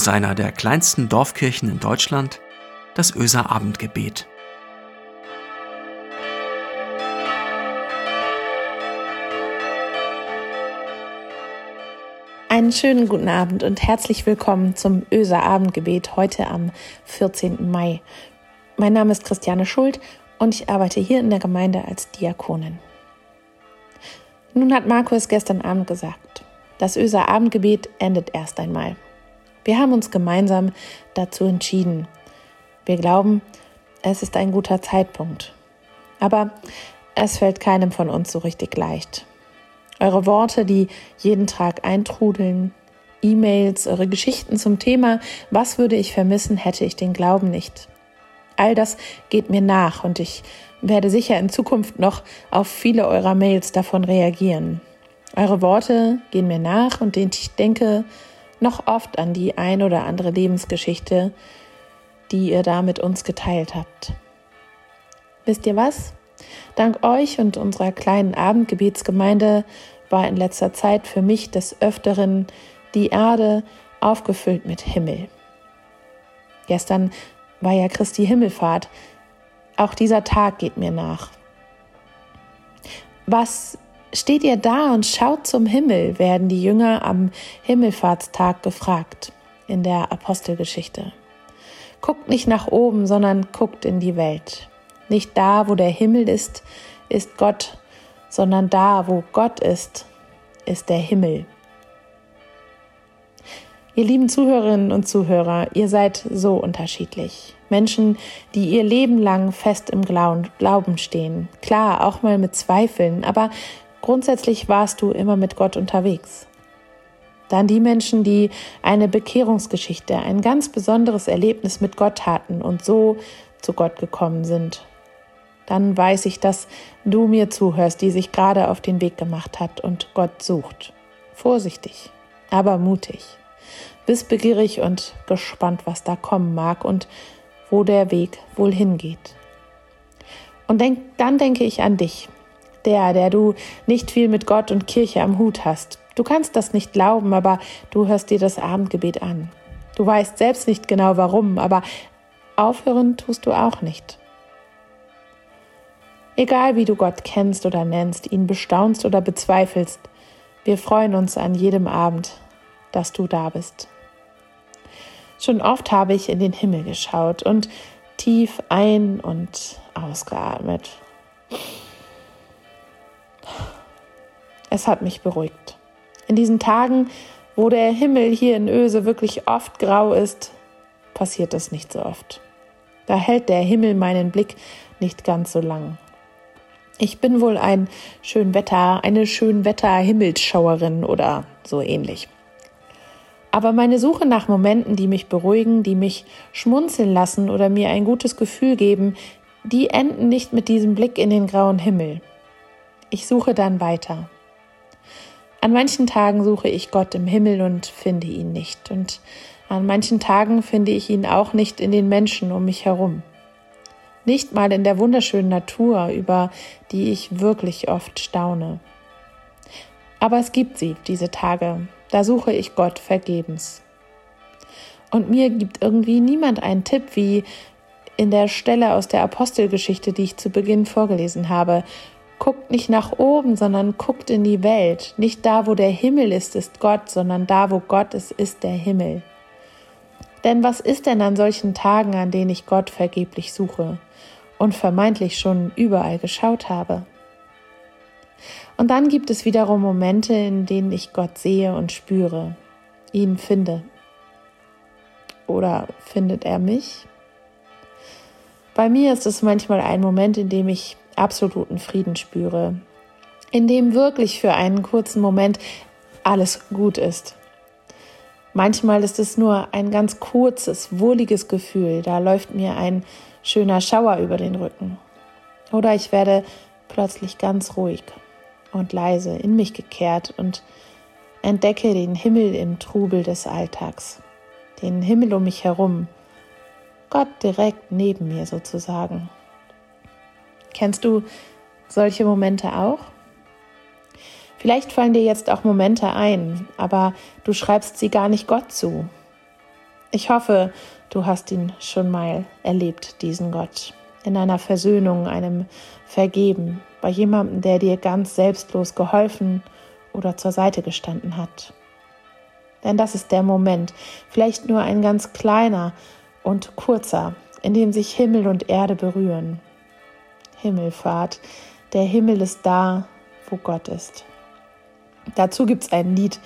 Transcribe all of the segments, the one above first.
aus einer der kleinsten Dorfkirchen in Deutschland, das Öser Abendgebet. Einen schönen guten Abend und herzlich willkommen zum Öser Abendgebet heute am 14. Mai. Mein Name ist Christiane Schuld und ich arbeite hier in der Gemeinde als Diakonin. Nun hat Markus gestern Abend gesagt, das Öser Abendgebet endet erst einmal. Wir haben uns gemeinsam dazu entschieden. Wir glauben, es ist ein guter Zeitpunkt. Aber es fällt keinem von uns so richtig leicht. Eure Worte, die jeden Tag eintrudeln, E-Mails, eure Geschichten zum Thema, was würde ich vermissen, hätte ich den Glauben nicht. All das geht mir nach und ich werde sicher in Zukunft noch auf viele eurer Mails davon reagieren. Eure Worte gehen mir nach und ich denke noch oft an die ein oder andere Lebensgeschichte, die ihr da mit uns geteilt habt. Wisst ihr was? Dank euch und unserer kleinen Abendgebetsgemeinde war in letzter Zeit für mich des Öfteren die Erde aufgefüllt mit Himmel. Gestern war ja Christi Himmelfahrt, auch dieser Tag geht mir nach. Was steht ihr da und schaut zum Himmel, werden die Jünger am Himmelfahrtstag gefragt in der Apostelgeschichte. Guckt nicht nach oben, sondern guckt in die Welt. Nicht da, wo der Himmel ist, ist Gott, sondern da, wo Gott ist, ist der Himmel. Ihr lieben Zuhörerinnen und Zuhörer, ihr seid so unterschiedlich. Menschen, die ihr Leben lang fest im Glauben stehen. Klar, auch mal mit Zweifeln, aber grundsätzlich warst du immer mit Gott unterwegs. Dann die Menschen, die eine Bekehrungsgeschichte, ein ganz besonderes Erlebnis mit Gott hatten und so zu Gott gekommen sind. Dann weiß ich, dass du mir zuhörst, die sich gerade auf den Weg gemacht hat und Gott sucht. Vorsichtig, aber mutig wissbegierig und gespannt, was da kommen mag und wo der Weg wohl hingeht. Und denk, dann denke ich an dich, der, der du nicht viel mit Gott und Kirche am Hut hast. Du kannst das nicht glauben, aber du hörst dir das Abendgebet an. Du weißt selbst nicht genau warum, aber aufhören tust du auch nicht. Egal wie du Gott kennst oder nennst, ihn bestaunst oder bezweifelst, wir freuen uns an jedem Abend, dass du da bist. Schon oft habe ich in den Himmel geschaut und tief ein- und ausgeatmet. Es hat mich beruhigt. In diesen Tagen, wo der Himmel hier in Öse wirklich oft grau ist, passiert das nicht so oft. Da hält der Himmel meinen Blick nicht ganz so lang. Ich bin wohl ein Schönwetter, eine Schönwetter-Himmelsschauerin oder so ähnlich. Aber meine Suche nach Momenten, die mich beruhigen, die mich schmunzeln lassen oder mir ein gutes Gefühl geben, die enden nicht mit diesem Blick in den grauen Himmel. Ich suche dann weiter. An manchen Tagen suche ich Gott im Himmel und finde ihn nicht. Und an manchen Tagen finde ich ihn auch nicht in den Menschen um mich herum. Nicht mal in der wunderschönen Natur, über die ich wirklich oft staune. Aber es gibt sie, diese Tage, da suche ich Gott vergebens. Und mir gibt irgendwie niemand einen Tipp, wie in der Stelle aus der Apostelgeschichte, die ich zu Beginn vorgelesen habe. Guckt nicht nach oben, sondern guckt in die Welt. Nicht da, wo der Himmel ist, ist Gott, sondern da, wo Gott ist, ist der Himmel. Denn was ist denn an solchen Tagen, an denen ich Gott vergeblich suche und vermeintlich schon überall geschaut habe? Und dann gibt es wiederum Momente, in denen ich Gott sehe und spüre, ihn finde. Oder findet er mich? Bei mir ist es manchmal ein Moment, in dem ich absoluten Frieden spüre, in dem wirklich für einen kurzen Moment alles gut ist. Manchmal ist es nur ein ganz kurzes, wohliges Gefühl, da läuft mir ein schöner Schauer über den Rücken. Oder ich werde plötzlich ganz ruhig und leise in mich gekehrt und entdecke den Himmel im Trubel des Alltags, den Himmel um mich herum, Gott direkt neben mir sozusagen. Kennst du solche Momente auch? Vielleicht fallen dir jetzt auch Momente ein, aber du schreibst sie gar nicht Gott zu. Ich hoffe, du hast ihn schon mal erlebt, diesen Gott, in einer Versöhnung, einem Vergeben, bei jemandem, der dir ganz selbstlos geholfen oder zur Seite gestanden hat. Denn das ist der Moment, vielleicht nur ein ganz kleiner und kurzer, in dem sich Himmel und Erde berühren. Himmelfahrt, der Himmel ist da, wo Gott ist. Dazu gibt es ein Lied,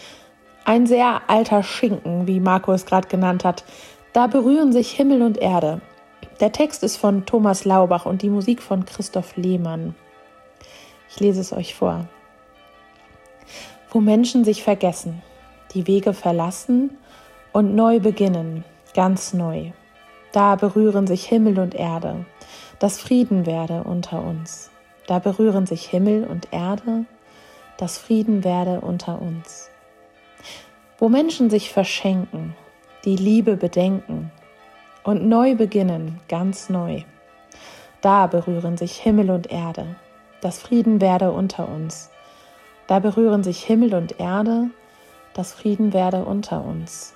ein sehr alter Schinken, wie Marco es gerade genannt hat. Da berühren sich Himmel und Erde. Der Text ist von Thomas Laubach und die Musik von Christoph Lehmann. Ich lese es euch vor. Wo Menschen sich vergessen, die Wege verlassen und neu beginnen, ganz neu. Da berühren sich Himmel und Erde, dass Frieden werde unter uns. Da berühren sich Himmel und Erde, dass Frieden werde unter uns. Wo Menschen sich verschenken, die Liebe bedenken und neu beginnen, ganz neu. Da berühren sich Himmel und Erde, dass Frieden werde unter uns. Da berühren sich Himmel und Erde, dass Frieden werde unter uns.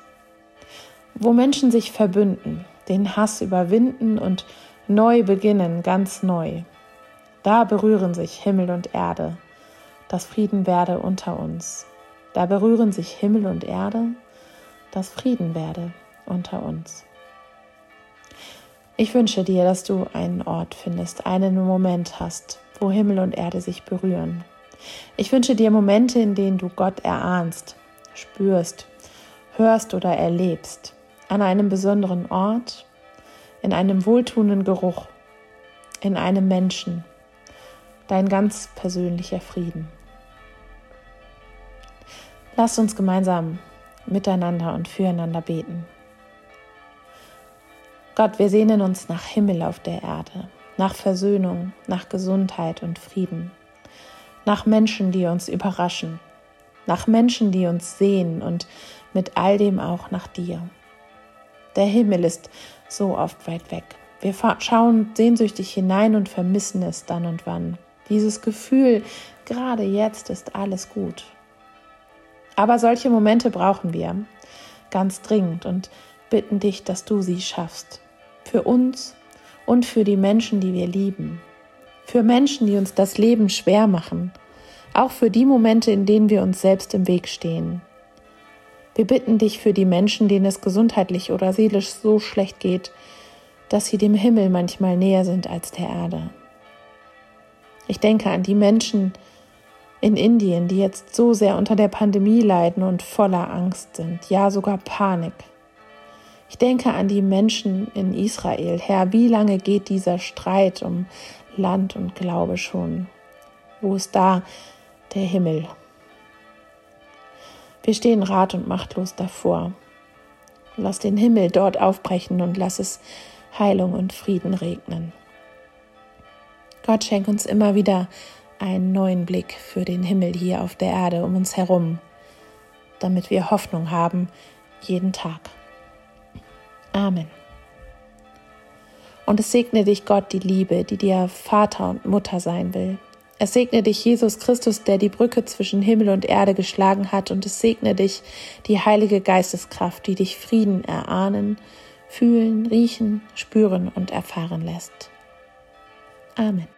Wo Menschen sich verbünden, den Hass überwinden und neu beginnen, ganz neu. Da berühren sich Himmel und Erde, dass Frieden werde unter uns. Da berühren sich Himmel und Erde, dass Frieden werde unter uns. Ich wünsche dir, dass du einen Ort findest, einen Moment hast, wo Himmel und Erde sich berühren. Ich wünsche dir Momente, in denen du Gott erahnst, spürst, hörst oder erlebst, an einem besonderen Ort, in einem wohltuenden Geruch, in einem Menschen, dein ganz persönlicher Frieden. Lass uns gemeinsam miteinander und füreinander beten. Gott, wir sehnen uns nach Himmel auf der Erde, nach Versöhnung, nach Gesundheit und Frieden, nach Menschen, die uns überraschen, nach Menschen, die uns sehen und mit all dem auch nach dir. Der Himmel ist so oft weit weg. Wir schauen sehnsüchtig hinein und vermissen es dann und wann. Dieses Gefühl, gerade jetzt ist alles gut. Aber solche Momente brauchen wir ganz dringend und bitten dich, dass du sie schaffst. Für uns und für die Menschen, die wir lieben. Für Menschen, die uns das Leben schwer machen. Auch für die Momente, in denen wir uns selbst im Weg stehen. Wir bitten dich für die Menschen, denen es gesundheitlich oder seelisch so schlecht geht, dass sie dem Himmel manchmal näher sind als der Erde. Ich denke an die Menschen in Indien, die jetzt so sehr unter der Pandemie leiden und voller Angst sind, ja sogar Panik. Ich denke an die Menschen in Israel. Herr, wie lange geht dieser Streit um Land und Glaube schon? Wo ist da der Himmel? Wir stehen rat und machtlos davor. Lass den Himmel dort aufbrechen und lass es Heilung und Frieden regnen. Gott schenkt uns immer wieder einen neuen Blick für den Himmel hier auf der Erde um uns herum, damit wir Hoffnung haben jeden Tag. Amen. Und es segne dich Gott die Liebe, die dir Vater und Mutter sein will. Es segne dich Jesus Christus, der die Brücke zwischen Himmel und Erde geschlagen hat, und es segne dich die heilige Geisteskraft, die dich Frieden erahnen, fühlen, riechen, spüren und erfahren lässt. Amen.